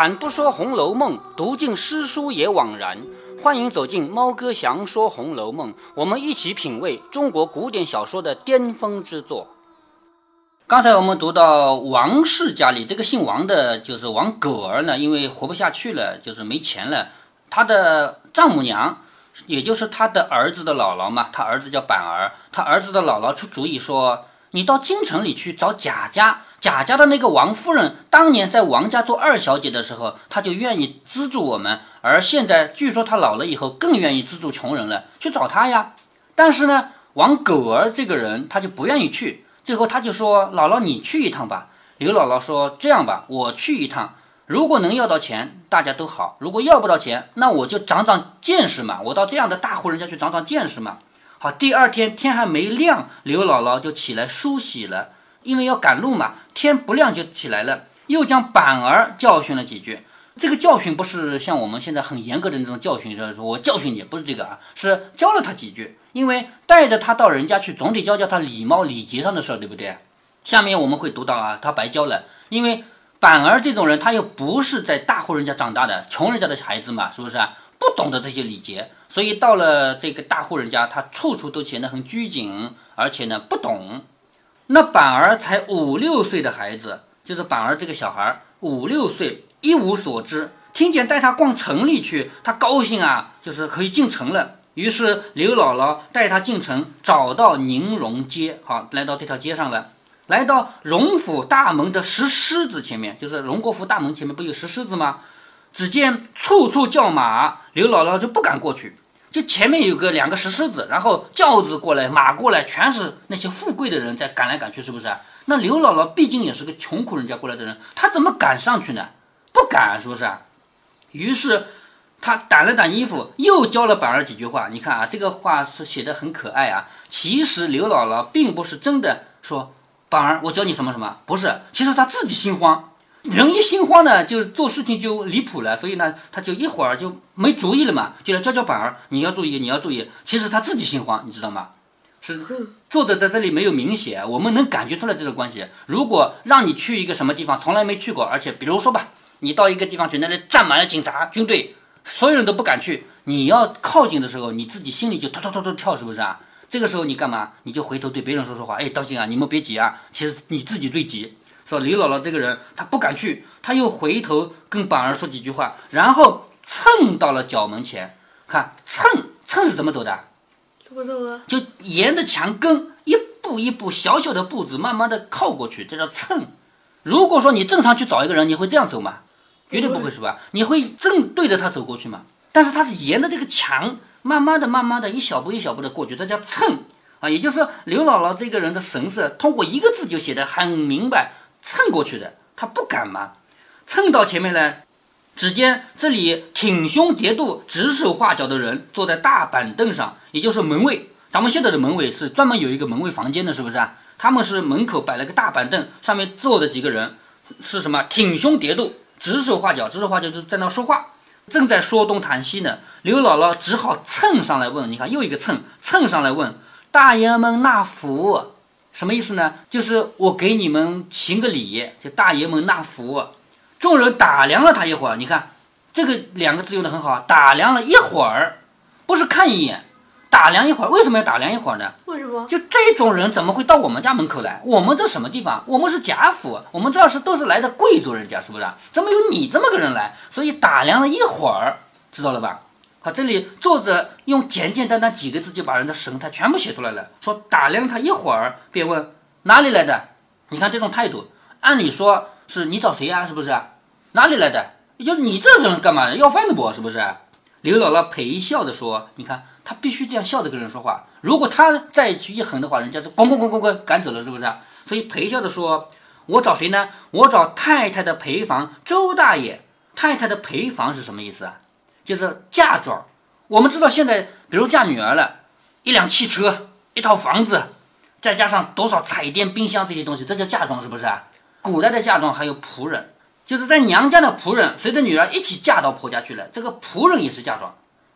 开坛不说《红楼梦》，读尽诗书也枉然。欢迎走进猫哥祥说《红楼梦》，我们一起品味中国古典小说的巅峰之作。刚才我们读到王氏家里这个姓王的，就是王葛儿呢，因为活不下去了，就是没钱了，他的丈母娘，也就是他的儿子的姥姥嘛，他儿子叫板儿，他儿子的姥姥出主意说。你到京城里去找贾家，贾家的那个王夫人，当年在王家做二小姐的时候，她就愿意资助我们，而现在据说她老了以后更愿意资助穷人了，去找她呀。但是呢，王狗儿这个人他就不愿意去，最后他就说：“姥姥你去一趟吧。”刘姥姥说：“这样吧，我去一趟，如果能要到钱，大家都好；如果要不到钱，那我就长长见识嘛，我到这样的大户人家去长长见识嘛。”好，第二天天还没亮，刘姥姥就起来梳洗了，因为要赶路嘛。天不亮就起来了，又将板儿教训了几句。这个教训不是像我们现在很严格的那种教训，就是说我教训你，不是这个啊，是教了他几句。因为带着他到人家去，总得教教他礼貌礼节上的事儿，对不对？下面我们会读到啊，他白教了，因为板儿这种人，他又不是在大户人家长大的，穷人家的孩子嘛，是不是啊？不懂得这些礼节。所以到了这个大户人家，他处处都显得很拘谨，而且呢不懂。那板儿才五六岁的孩子，就是板儿这个小孩五六岁，一无所知。听见带他逛城里去，他高兴啊，就是可以进城了。于是刘姥姥带他进城，找到宁荣街，好，来到这条街上了。来到荣府大门的石狮子前面，就是荣国府大门前面不有石狮子吗？只见处处叫马，刘姥姥就不敢过去。就前面有个两个石狮子，然后轿子过来，马过来，全是那些富贵的人在赶来赶去，是不是？那刘姥姥毕竟也是个穷苦人家过来的人，她怎么敢上去呢？不敢，是不是？于是她掸了掸衣服，又教了板儿几句话。你看啊，这个话是写的很可爱啊。其实刘姥姥并不是真的说板儿，我教你什么什么，不是。其实她自己心慌。人一心慌呢，就是做事情就离谱了，所以呢，他就一会儿就没主意了嘛，就来教教板儿，你要注意，你要注意。其实他自己心慌，你知道吗？是作者在这里没有明写，我们能感觉出来这个关系。如果让你去一个什么地方，从来没去过，而且比如说吧，你到一个地方去，那里站满了警察、军队，所有人都不敢去，你要靠近的时候，你自己心里就突突突突跳，是不是啊？这个时候你干嘛？你就回头对别人说说话，哎，当心啊，你们别急啊，其实你自己最急。说刘姥姥这个人，她不敢去，她又回头跟板儿说几句话，然后蹭到了角门前。看蹭蹭是怎么走的？怎么走啊？就沿着墙根一步一步小小的步子，慢慢的靠过去，这叫蹭。如果说你正常去找一个人，你会这样走吗？绝对不会，是吧？你会正对着他走过去吗？但是他是沿着这个墙，慢慢的、慢慢的一小步一小步的过去，这叫蹭啊。也就是说，刘姥姥这个人的神色，通过一个字就写得很明白。蹭过去的，他不敢吗？蹭到前面呢，只见这里挺胸叠肚、指手画脚的人坐在大板凳上，也就是门卫。咱们现在的门卫是专门有一个门卫房间的，是不是啊？他们是门口摆了个大板凳，上面坐着几个人，是什么？挺胸叠肚、指手画脚，指手画脚就是在那说话，正在说东谈西呢。刘姥姥只好蹭上来问，你看又一个蹭，蹭上来问大爷们纳福。什么意思呢？就是我给你们行个礼，就大爷们纳福。众人打量了他一会儿，你看这个两个字用的很好，打量了一会儿，不是看一眼，打量一会儿。为什么要打量一会儿呢？为什么？就这种人怎么会到我们家门口来？我们这什么地方？我们是贾府，我们这是都是来的贵族人家，是不是？怎么有你这么个人来？所以打量了一会儿，知道了吧？好，这里作者用简简单单几个字就把人的神态全部写出来了。说打量他一会儿，便问哪里来的？你看这种态度，按理说是你找谁呀？是不是？哪里来的？就你这种人干嘛？要饭的不？是不是？刘姥姥陪笑的说：“你看他必须这样笑着跟人说话。如果他再去一横的话，人家就滚滚滚滚滚赶走了，是不是？所以陪笑的说：我找谁呢？我找太太的陪房周大爷。太太的陪房是什么意思啊？”就是嫁妆，我们知道现在，比如嫁女儿了，一辆汽车、一套房子，再加上多少彩电、冰箱这些东西，这叫嫁妆，是不是啊？古代的嫁妆还有仆人，就是在娘家的仆人随着女儿一起嫁到婆家去了，这个仆人也是嫁妆，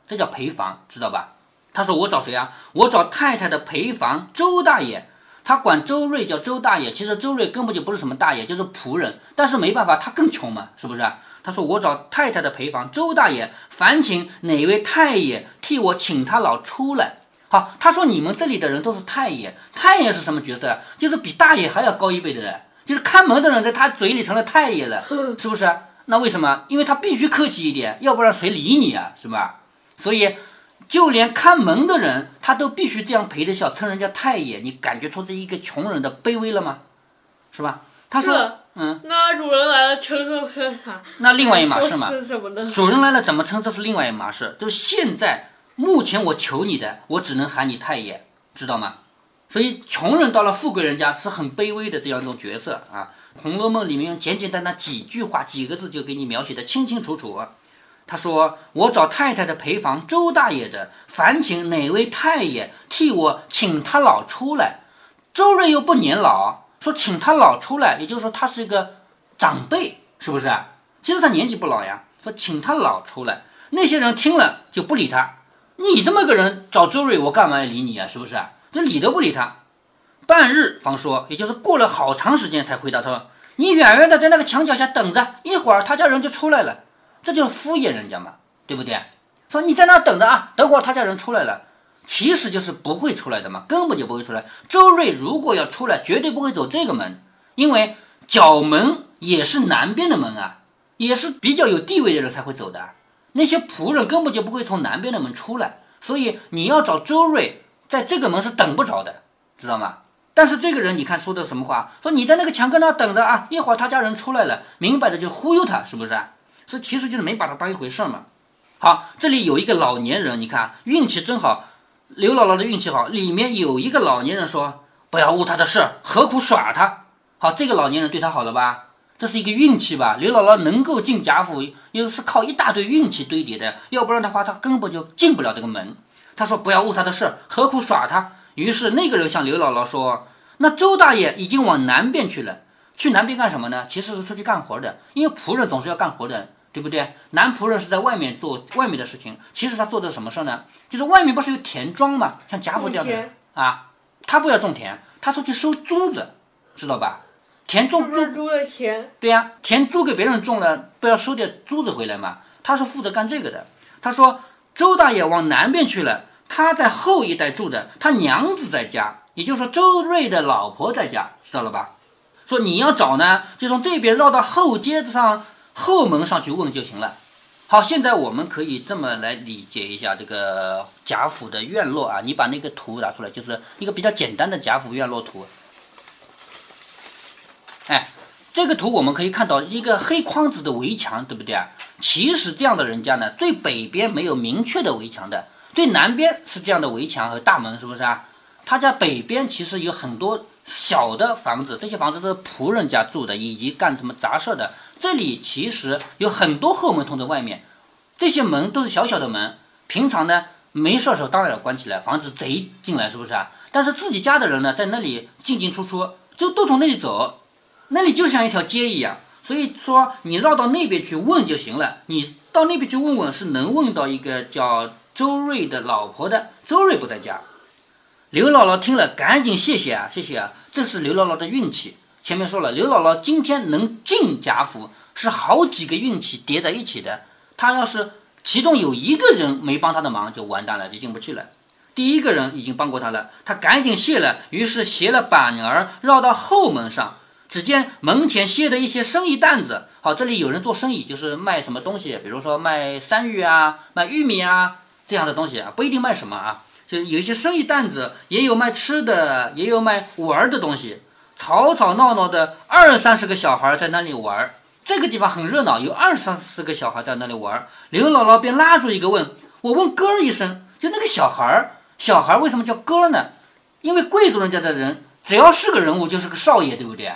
这叫陪房，知道吧？他说我找谁啊？我找太太的陪房周大爷，他管周瑞叫周大爷，其实周瑞根本就不是什么大爷，就是仆人，但是没办法，他更穷嘛，是不是？他说：“我找太太的陪房周大爷，烦请哪位太爷替我请他老出来。”好，他说你们这里的人都是太爷，太爷是什么角色？就是比大爷还要高一辈的人，就是看门的人，在他嘴里成了太爷了，是不是？那为什么？因为他必须客气一点，要不然谁理你啊？是吧？所以，就连看门的人，他都必须这样陪着笑，称人家太爷。你感觉出这一个穷人的卑微了吗？是吧？他说，嗯，那主人来了，称什么他？那另外一码事嘛。什么呢？主人来了怎么称？这是另外一码事。就是现在，目前我求你的，我只能喊你太爷，知道吗？所以，穷人到了富贵人家是很卑微的这样一种角色啊。《红楼梦》里面简简单单几句话、几个字就给你描写的清清楚楚。他说：“我找太太的陪房周大爷的，烦请哪位太爷替我请他老出来。”周瑞又不年老，说请他老出来，也就是说他是一个长辈，是不是？其实他年纪不老呀。说请他老出来，那些人听了就不理他。你这么个人找周瑞，我干嘛要理你啊？是不是？就理都不理他。半日方说，也就是过了好长时间才回答说：“你远远的在那个墙角下等着，一会儿他家人就出来了。”这就是敷衍人家嘛，对不对？说你在那等着啊，等会儿他家人出来了，其实就是不会出来的嘛，根本就不会出来。周瑞如果要出来，绝对不会走这个门，因为角门也是南边的门啊，也是比较有地位的人才会走的。那些仆人根本就不会从南边的门出来，所以你要找周瑞，在这个门是等不着的，知道吗？但是这个人，你看说的什么话？说你在那个墙根那等着啊，一会儿他家人出来了，明摆着就忽悠他，是不是？所以其实就是没把他当一回事嘛。好，这里有一个老年人，你看运气真好，刘姥姥的运气好。里面有一个老年人说：“不要误他的事，何苦耍他？”好，这个老年人对他好了吧？这是一个运气吧？刘姥姥能够进贾府，又是靠一大堆运气堆叠的，要不然的话，他根本就进不了这个门。他说：“不要误他的事，何苦耍他？”于是那个人向刘姥姥说：“那周大爷已经往南边去了，去南边干什么呢？其实是出去干活的，因为仆人总是要干活的，对不对？男仆人是在外面做外面的事情，其实他做的什么事呢？就是外面不是有田庄嘛？像贾府这样的啊，他不要种田，他出去收租子，知道吧？田种租租的钱，对呀，田租给别人种了，不要收点租子回来嘛？他是负责干这个的。他说周大爷往南边去了。”他在后一代住的，他娘子在家，也就是说周瑞的老婆在家，知道了吧？说你要找呢，就从这边绕到后街子上后门上去问就行了。好，现在我们可以这么来理解一下这个贾府的院落啊，你把那个图拿出来，就是一个比较简单的贾府院落图。哎，这个图我们可以看到一个黑框子的围墙，对不对啊？其实这样的人家呢，最北边没有明确的围墙的。最南边是这样的围墙和大门，是不是啊？他家北边其实有很多小的房子，这些房子都是仆人家住的，以及干什么杂事的。这里其实有很多后门通在外面，这些门都是小小的门。平常呢，没事的时候当然要关起来，防止贼进来，是不是啊？但是自己家的人呢，在那里进进出出，就都从那里走，那里就像一条街一样。所以说，你绕到那边去问就行了。你到那边去问问，是能问到一个叫。周瑞的老婆的周瑞不在家，刘姥姥听了赶紧谢谢啊，谢谢啊，这是刘姥姥的运气。前面说了，刘姥姥今天能进贾府是好几个运气叠在一起的。她要是其中有一个人没帮她的忙，就完蛋了，就进不去了。第一个人已经帮过她了，她赶紧谢了，于是携了板儿绕到后门上，只见门前歇的一些生意担子。好，这里有人做生意，就是卖什么东西，比如说卖山芋啊，卖玉米啊。这样的东西啊，不一定卖什么啊，就有一些生意担子，也有卖吃的，也有卖玩的东西，吵吵闹闹的二三十个小孩在那里玩，这个地方很热闹，有二三十个小孩在那里玩。刘姥姥便拉住一个问：“我问哥儿一声，就那个小孩儿，小孩为什么叫哥儿呢？因为贵族人家的人，只要是个人物就是个少爷，对不对？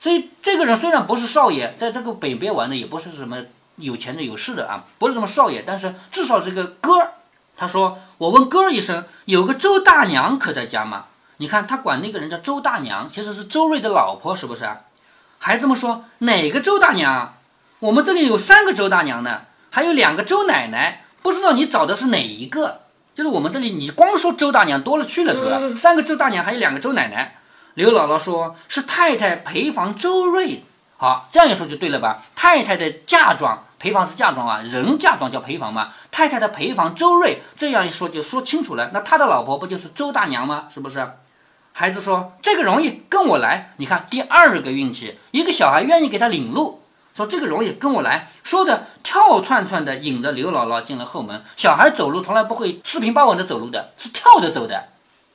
所以这个人虽然不是少爷，在这个北边玩的也不是什么有钱的有势的啊，不是什么少爷，但是至少是个哥儿。”他说：“我问哥儿一声，有个周大娘可在家吗？你看他管那个人叫周大娘，其实是周瑞的老婆，是不是？还这么说，哪个周大娘？我们这里有三个周大娘呢，还有两个周奶奶，不知道你找的是哪一个？就是我们这里，你光说周大娘多了去了，是吧？三个周大娘，还有两个周奶奶。刘姥姥说是太太陪房周瑞。好，这样一说就对了吧？太太的嫁妆，陪房是嫁妆啊，人嫁妆叫陪房嘛。太太的陪房周瑞，这样一说就说清楚了。那他的老婆不就是周大娘吗？是不是？孩子说这个容易，跟我来。你看第二个运气，一个小孩愿意给他领路，说这个容易，跟我来。说的跳窜窜的引着刘姥姥进了后门。小孩走路从来不会四平八稳的走路的，是跳着走的。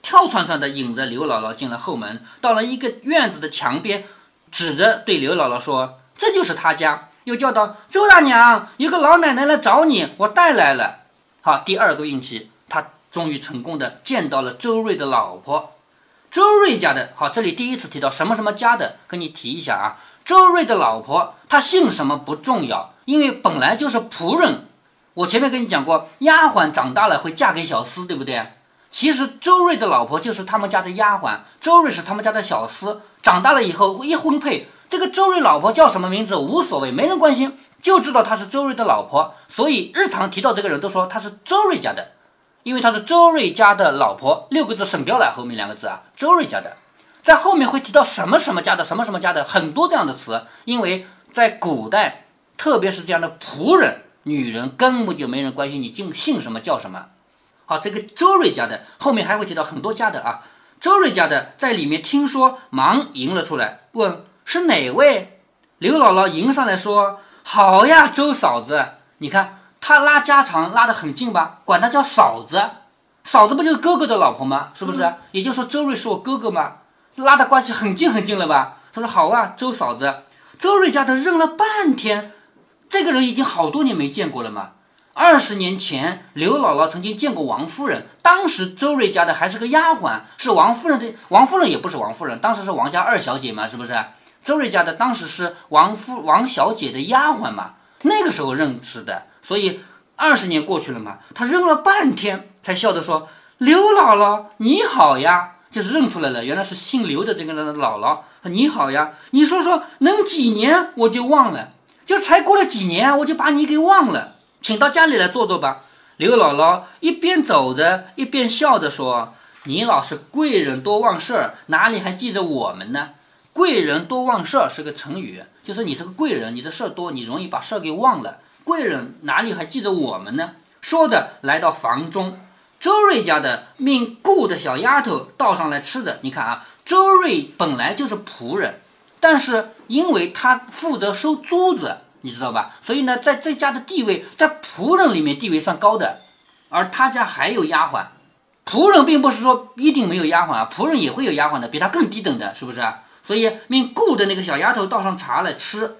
跳窜窜的引着刘姥姥进了后门，到了一个院子的墙边。指着对刘姥姥说：“这就是他家。”又叫道：“周大娘，有个老奶奶来找你，我带来了。”好，第二个运气，他终于成功的见到了周瑞的老婆，周瑞家的。好，这里第一次提到什么什么家的，跟你提一下啊。周瑞的老婆，她姓什么不重要，因为本来就是仆人。我前面跟你讲过，丫鬟长大了会嫁给小厮，对不对？其实周瑞的老婆就是他们家的丫鬟，周瑞是他们家的小厮。长大了以后一婚配，这个周瑞老婆叫什么名字无所谓，没人关心，就知道她是周瑞的老婆。所以日常提到这个人都说她是周瑞家的，因为她是周瑞家的老婆。六个字省掉了，后面两个字啊，周瑞家的，在后面会提到什么什么家的，什么什么家的，很多这样的词。因为在古代，特别是这样的仆人，女人根本就没人关心你姓姓什么叫什么。好，这个周瑞家的后面还会提到很多家的啊。周瑞家的在里面听说，忙迎了出来，问是哪位？刘姥姥迎上来说：“好呀，周嫂子，你看他拉家常拉得很近吧？管他叫嫂子，嫂子不就是哥哥的老婆吗？是不是？也就是说周瑞是我哥哥吗？拉的关系很近很近了吧？”他说：“好啊，周嫂子。”周瑞家的认了半天，这个人已经好多年没见过了嘛。二十年前，刘姥姥曾经见过王夫人。当时周瑞家的还是个丫鬟，是王夫人的。王夫人也不是王夫人，当时是王家二小姐嘛，是不是？周瑞家的当时是王夫王小姐的丫鬟嘛，那个时候认识的。所以二十年过去了嘛，他认了半天，才笑着说：“刘姥姥你好呀！”就是认出来了，原来是姓刘的这个人的姥姥。你好呀，你说说能几年我就忘了，就才过了几年我就把你给忘了。请到家里来坐坐吧。刘姥姥一边走着，一边笑着说：“你老是贵人多忘事儿，哪里还记着我们呢？贵人多忘事儿是个成语，就是你是个贵人，你的事儿多，你容易把事儿给忘了。贵人哪里还记着我们呢？”说着来到房中，周瑞家的命雇的小丫头倒上来吃的。你看啊，周瑞本来就是仆人，但是因为他负责收租子。你知道吧？所以呢，在这家的地位，在仆人里面地位算高的，而他家还有丫鬟。仆人并不是说一定没有丫鬟啊，仆人也会有丫鬟的，比他更低等的，是不是？所以命雇的那个小丫头倒上茶来吃。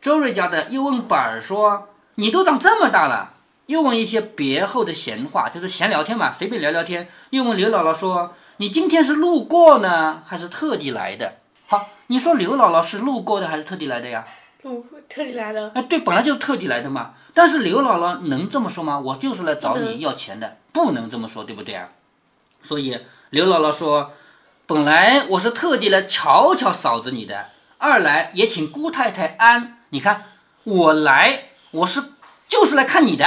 周瑞家的又问板儿说：“你都长这么大了？”又问一些别后的闲话，就是闲聊天嘛，随便聊聊天。又问刘姥姥说：“你今天是路过呢，还是特地来的？”好，你说刘姥姥是路过的还是特地来的呀？路特地来的，哎，对，本来就是特地来的嘛。但是刘姥姥能这么说吗？我就是来找你要钱的，不能这么说，对不对啊？所以刘姥姥说，本来我是特地来瞧瞧嫂子你的，二来也请姑太太安。你看我来，我是就是来看你的。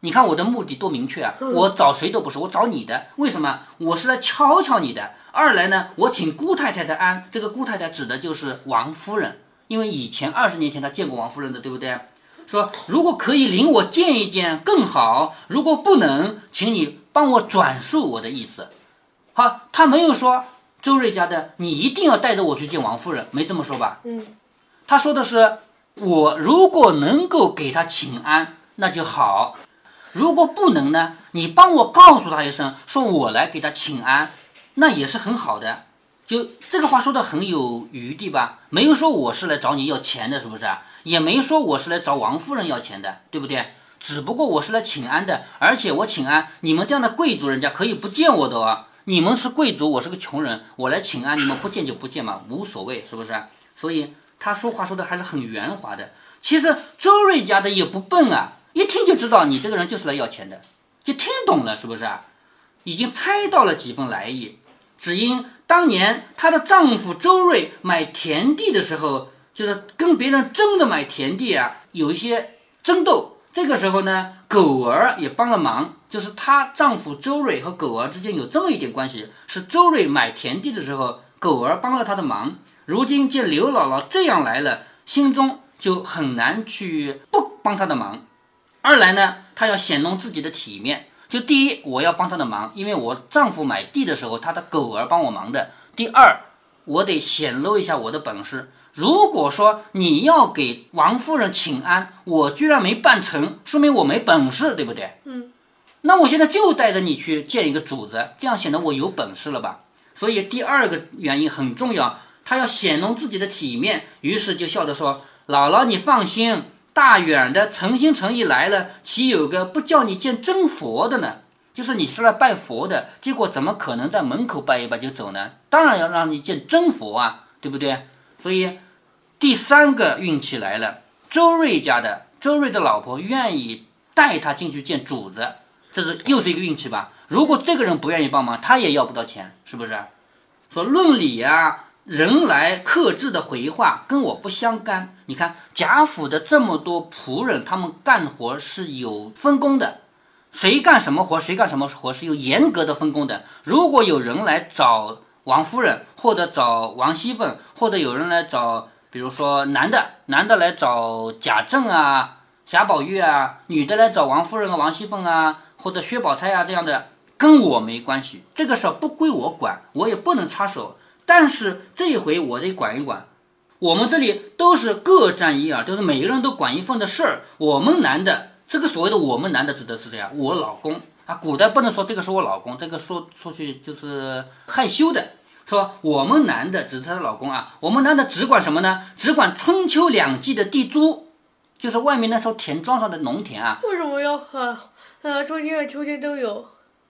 你看我的目的多明确啊！我找谁都不是，我找你的。为什么？我是来敲敲你的。二来呢，我请姑太太的安。这个姑太太指的就是王夫人。因为以前二十年前她见过王夫人的，对不对？说如果可以领我见一见更好，如果不能，请你帮我转述我的意思。好，他没有说周瑞家的你一定要带着我去见王夫人，没这么说吧？嗯，他说的是我如果能够给他请安，那就好；如果不能呢，你帮我告诉他一声，说我来给他请安，那也是很好的。就这个话说的很有余地吧？没有说我是来找你要钱的，是不是？也没说我是来找王夫人要钱的，对不对？只不过我是来请安的，而且我请安，你们这样的贵族人家可以不见我的哦。你们是贵族，我是个穷人，我来请安，你们不见就不见嘛，无所谓，是不是？所以他说话说的还是很圆滑的。其实周瑞家的也不笨啊，一听就知道你这个人就是来要钱的，就听懂了，是不是啊？已经猜到了几分来意。只因当年她的丈夫周瑞买田地的时候，就是跟别人争着买田地啊，有一些争斗。这个时候呢，狗儿也帮了忙，就是她丈夫周瑞和狗儿之间有这么一点关系，是周瑞买田地的时候，狗儿帮了他的忙。如今见刘姥姥这样来了，心中就很难去不帮她的忙。二来呢，她要显露自己的体面。就第一，我要帮她的忙，因为我丈夫买地的时候，他的狗儿帮我忙的。第二，我得显露一下我的本事。如果说你要给王夫人请安，我居然没办成，说明我没本事，对不对？嗯。那我现在就带着你去见一个主子，这样显得我有本事了吧？所以第二个原因很重要，他要显露自己的体面，于是就笑着说：“姥姥，你放心，大远的诚心诚意来了，岂有个不叫你见真佛的呢？就是你是来拜佛的，结果怎么可能在门口拜一拜就走呢？当然要让你见真佛啊，对不对？所以第三个运气来了，周瑞家的周瑞的老婆愿意带他进去见主子。”这是又是一个运气吧？如果这个人不愿意帮忙，他也要不到钱，是不是？说论理呀，人来克制的回话跟我不相干。你看贾府的这么多仆人，他们干活是有分工的，谁干什么活，谁干什么活是有严格的分工的。如果有人来找王夫人，或者找王熙凤，或者有人来找，比如说男的，男的来找贾政啊、贾宝玉啊，女的来找王夫人和王熙凤啊。或者薛宝钗啊这样的跟我没关系，这个事儿不归我管，我也不能插手。但是这一回我得管一管。我们这里都是各占一啊，就是每个人都管一份的事儿。我们男的，这个所谓的我们男的指的是谁啊？我老公啊，古代不能说这个是我老公，这个说出去就是害羞的。说我们男的指他的老公啊，我们男的只管什么呢？只管春秋两季的地租，就是外面那时候田庄上的农田啊。为什么要喊？呃，春天和秋天都有，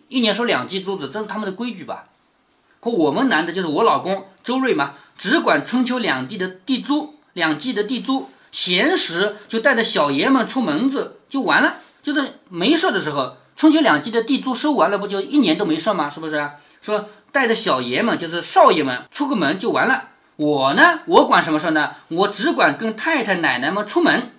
一年收两季租子，这是他们的规矩吧？和我们男的，就是我老公周瑞嘛，只管春秋两地的地租，两季的地租，闲时就带着小爷们出门子就完了。就是没事的时候，春秋两季的地租收完了，不就一年都没事吗？是不是？说带着小爷们，就是少爷们出个门就完了。我呢，我管什么事呢？我只管跟太太奶奶们出门，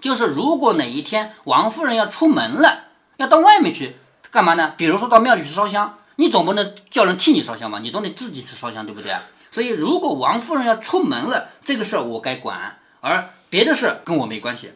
就是如果哪一天王夫人要出门了。要到外面去干嘛呢？比如说到庙里去烧香，你总不能叫人替你烧香吧？你总得自己去烧香，对不对？所以如果王夫人要出门了，这个事儿我该管，而别的事跟我没关系。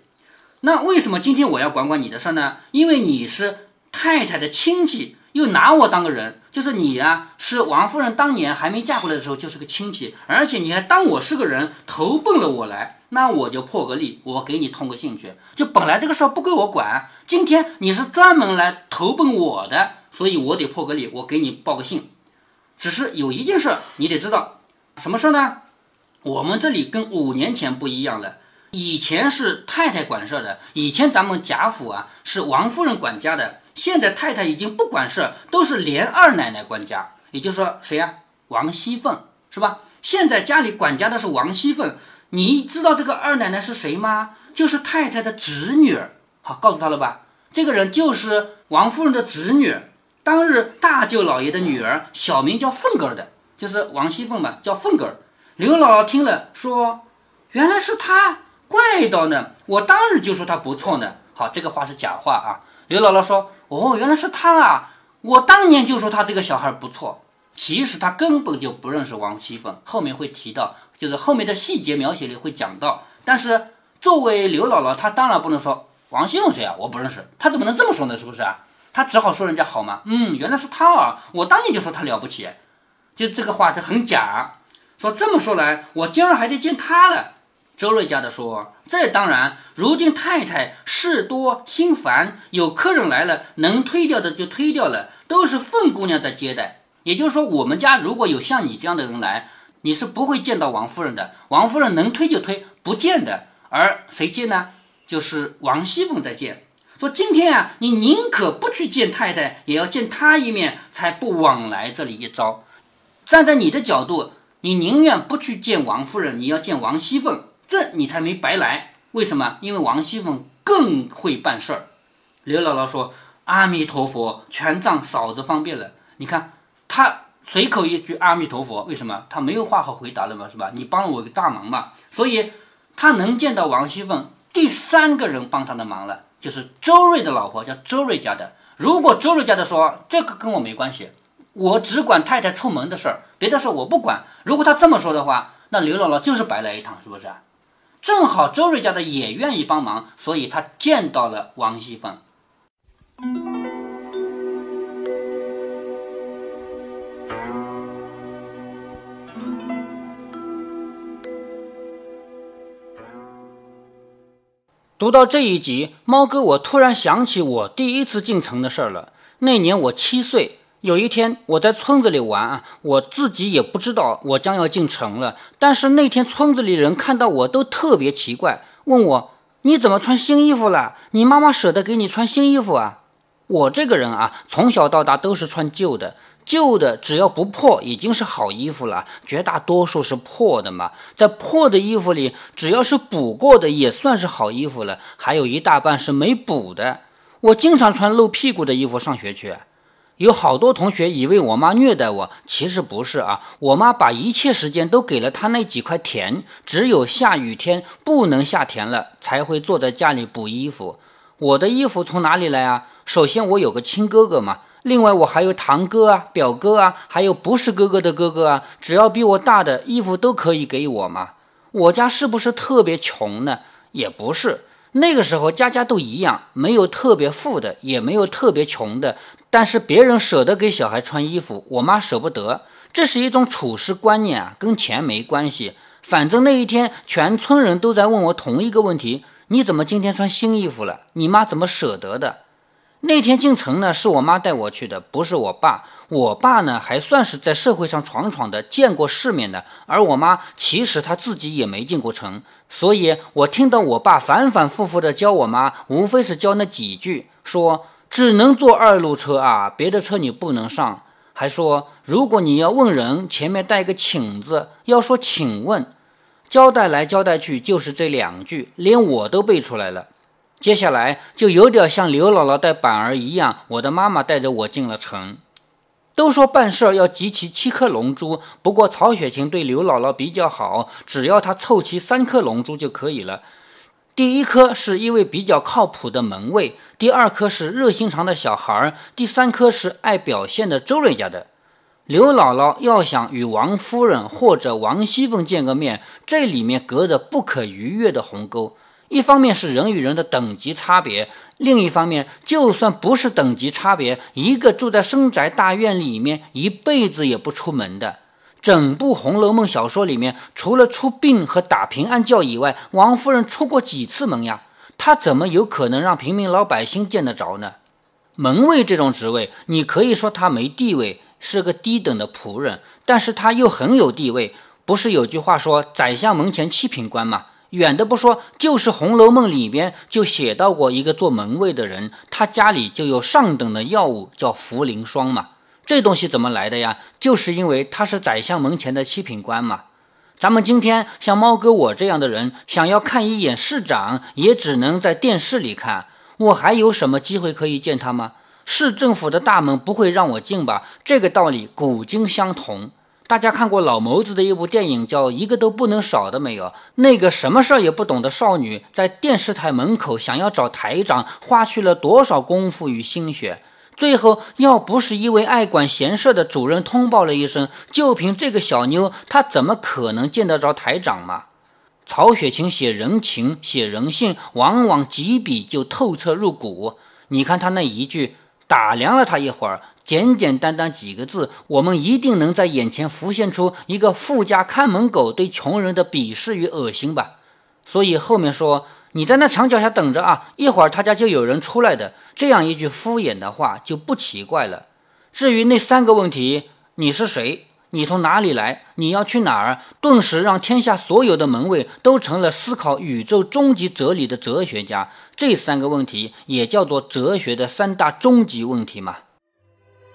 那为什么今天我要管管你的事儿呢？因为你是太太的亲戚，又拿我当个人，就是你啊，是王夫人当年还没嫁过来的时候就是个亲戚，而且你还当我是个人，投奔了我来。那我就破个例，我给你通个信去。就本来这个事儿不归我管，今天你是专门来投奔我的，所以我得破个例，我给你报个信。只是有一件事你得知道，什么事呢？我们这里跟五年前不一样了，以前是太太管事的，以前咱们贾府啊是王夫人管家的，现在太太已经不管事，都是连二奶奶管家。也就是说谁呀？王熙凤是吧？现在家里管家的是王熙凤。你知道这个二奶奶是谁吗？就是太太的侄女儿。好，告诉他了吧？这个人就是王夫人的侄女，当日大舅老爷的女儿，小名叫凤儿的，就是王熙凤嘛，叫凤儿。刘姥姥听了说：“原来是她，怪道呢。我当日就说她不错呢。”好，这个话是假话啊。刘姥姥说：“哦，原来是她啊！我当年就说她这个小孩不错。其实她根本就不认识王熙凤，后面会提到。”就是后面的细节描写里会讲到，但是作为刘姥姥，她当然不能说王熙凤谁啊，我不认识，她怎么能这么说呢？是不是啊？他只好说人家好吗？嗯，原来是他啊，我当年就说他了不起，就这个话就很假。说这么说来，我今儿还得见他了。周瑞家的说，这当然，如今太太事多心烦，有客人来了，能推掉的就推掉了，都是凤姑娘在接待。也就是说，我们家如果有像你这样的人来。你是不会见到王夫人的，王夫人能推就推，不见的。而谁见呢？就是王熙凤在见。说今天啊，你宁可不去见太太，也要见她一面，才不枉来这里一遭。站在你的角度，你宁愿不去见王夫人，你要见王熙凤，这你才没白来。为什么？因为王熙凤更会办事儿。刘姥姥说：“阿弥陀佛，全仗嫂子方便了。”你看她。随口一句阿弥陀佛，为什么他没有话好回答了嘛？是吧？你帮了我个大忙嘛，所以他能见到王熙凤。第三个人帮他的忙了，就是周瑞的老婆，叫周瑞家的。如果周瑞家的说这个跟我没关系，我只管太太出门的事儿，别的事我不管。如果他这么说的话，那刘姥姥就是白来一趟，是不是？正好周瑞家的也愿意帮忙，所以他见到了王熙凤。读到这一集，猫哥，我突然想起我第一次进城的事儿了。那年我七岁，有一天我在村子里玩啊，我自己也不知道我将要进城了。但是那天村子里人看到我都特别奇怪，问我你怎么穿新衣服了？你妈妈舍得给你穿新衣服啊？我这个人啊，从小到大都是穿旧的。旧的只要不破，已经是好衣服了。绝大多数是破的嘛，在破的衣服里，只要是补过的，也算是好衣服了。还有一大半是没补的。我经常穿露屁股的衣服上学去，有好多同学以为我妈虐待我，其实不是啊。我妈把一切时间都给了她那几块田，只有下雨天不能下田了，才会坐在家里补衣服。我的衣服从哪里来啊？首先我有个亲哥哥嘛。另外，我还有堂哥啊、表哥啊，还有不是哥哥的哥哥啊，只要比我大的衣服都可以给我嘛。我家是不是特别穷呢？也不是，那个时候家家都一样，没有特别富的，也没有特别穷的。但是别人舍得给小孩穿衣服，我妈舍不得，这是一种处事观念啊，跟钱没关系。反正那一天，全村人都在问我同一个问题：你怎么今天穿新衣服了？你妈怎么舍得的？那天进城呢，是我妈带我去的，不是我爸。我爸呢，还算是在社会上闯闯的，见过世面的。而我妈其实她自己也没进过城，所以我听到我爸反反复复的教我妈，无非是教那几句，说只能坐二路车啊，别的车你不能上。还说如果你要问人，前面带个请字，要说请问。交代来交代去，就是这两句，连我都背出来了。接下来就有点像刘姥姥带板儿一样，我的妈妈带着我进了城。都说办事儿要集齐七颗龙珠，不过曹雪芹对刘姥姥比较好，只要她凑齐三颗龙珠就可以了。第一颗是一位比较靠谱的门卫，第二颗是热心肠的小孩儿，第三颗是爱表现的周瑞家的。刘姥姥要想与王夫人或者王熙凤见个面，这里面隔着不可逾越的鸿沟。一方面是人与人的等级差别，另一方面，就算不是等级差别，一个住在深宅大院里面，一辈子也不出门的，整部《红楼梦》小说里面，除了出殡和打平安觉以外，王夫人出过几次门呀？她怎么有可能让平民老百姓见得着呢？门卫这种职位，你可以说他没地位，是个低等的仆人，但是他又很有地位。不是有句话说“宰相门前七品官”吗？远的不说，就是《红楼梦》里边就写到过一个做门卫的人，他家里就有上等的药物，叫茯苓霜嘛。这东西怎么来的呀？就是因为他是宰相门前的七品官嘛。咱们今天像猫哥我这样的人，想要看一眼市长，也只能在电视里看。我还有什么机会可以见他吗？市政府的大门不会让我进吧？这个道理古今相同。大家看过老谋子的一部电影叫《一个都不能少》的没有？那个什么事儿也不懂的少女在电视台门口想要找台长，花去了多少功夫与心血？最后要不是一位爱管闲事的主任通报了一声，就凭这个小妞，她怎么可能见得着台长嘛？曹雪芹写人情、写人性，往往几笔就透彻入骨。你看他那一句，打量了他一会儿。简简单单几个字，我们一定能在眼前浮现出一个富家看门狗对穷人的鄙视与恶心吧。所以后面说你在那墙脚下等着啊，一会儿他家就有人出来的，这样一句敷衍的话就不奇怪了。至于那三个问题，你是谁？你从哪里来？你要去哪儿？顿时让天下所有的门卫都成了思考宇宙终极哲理的哲学家。这三个问题也叫做哲学的三大终极问题嘛。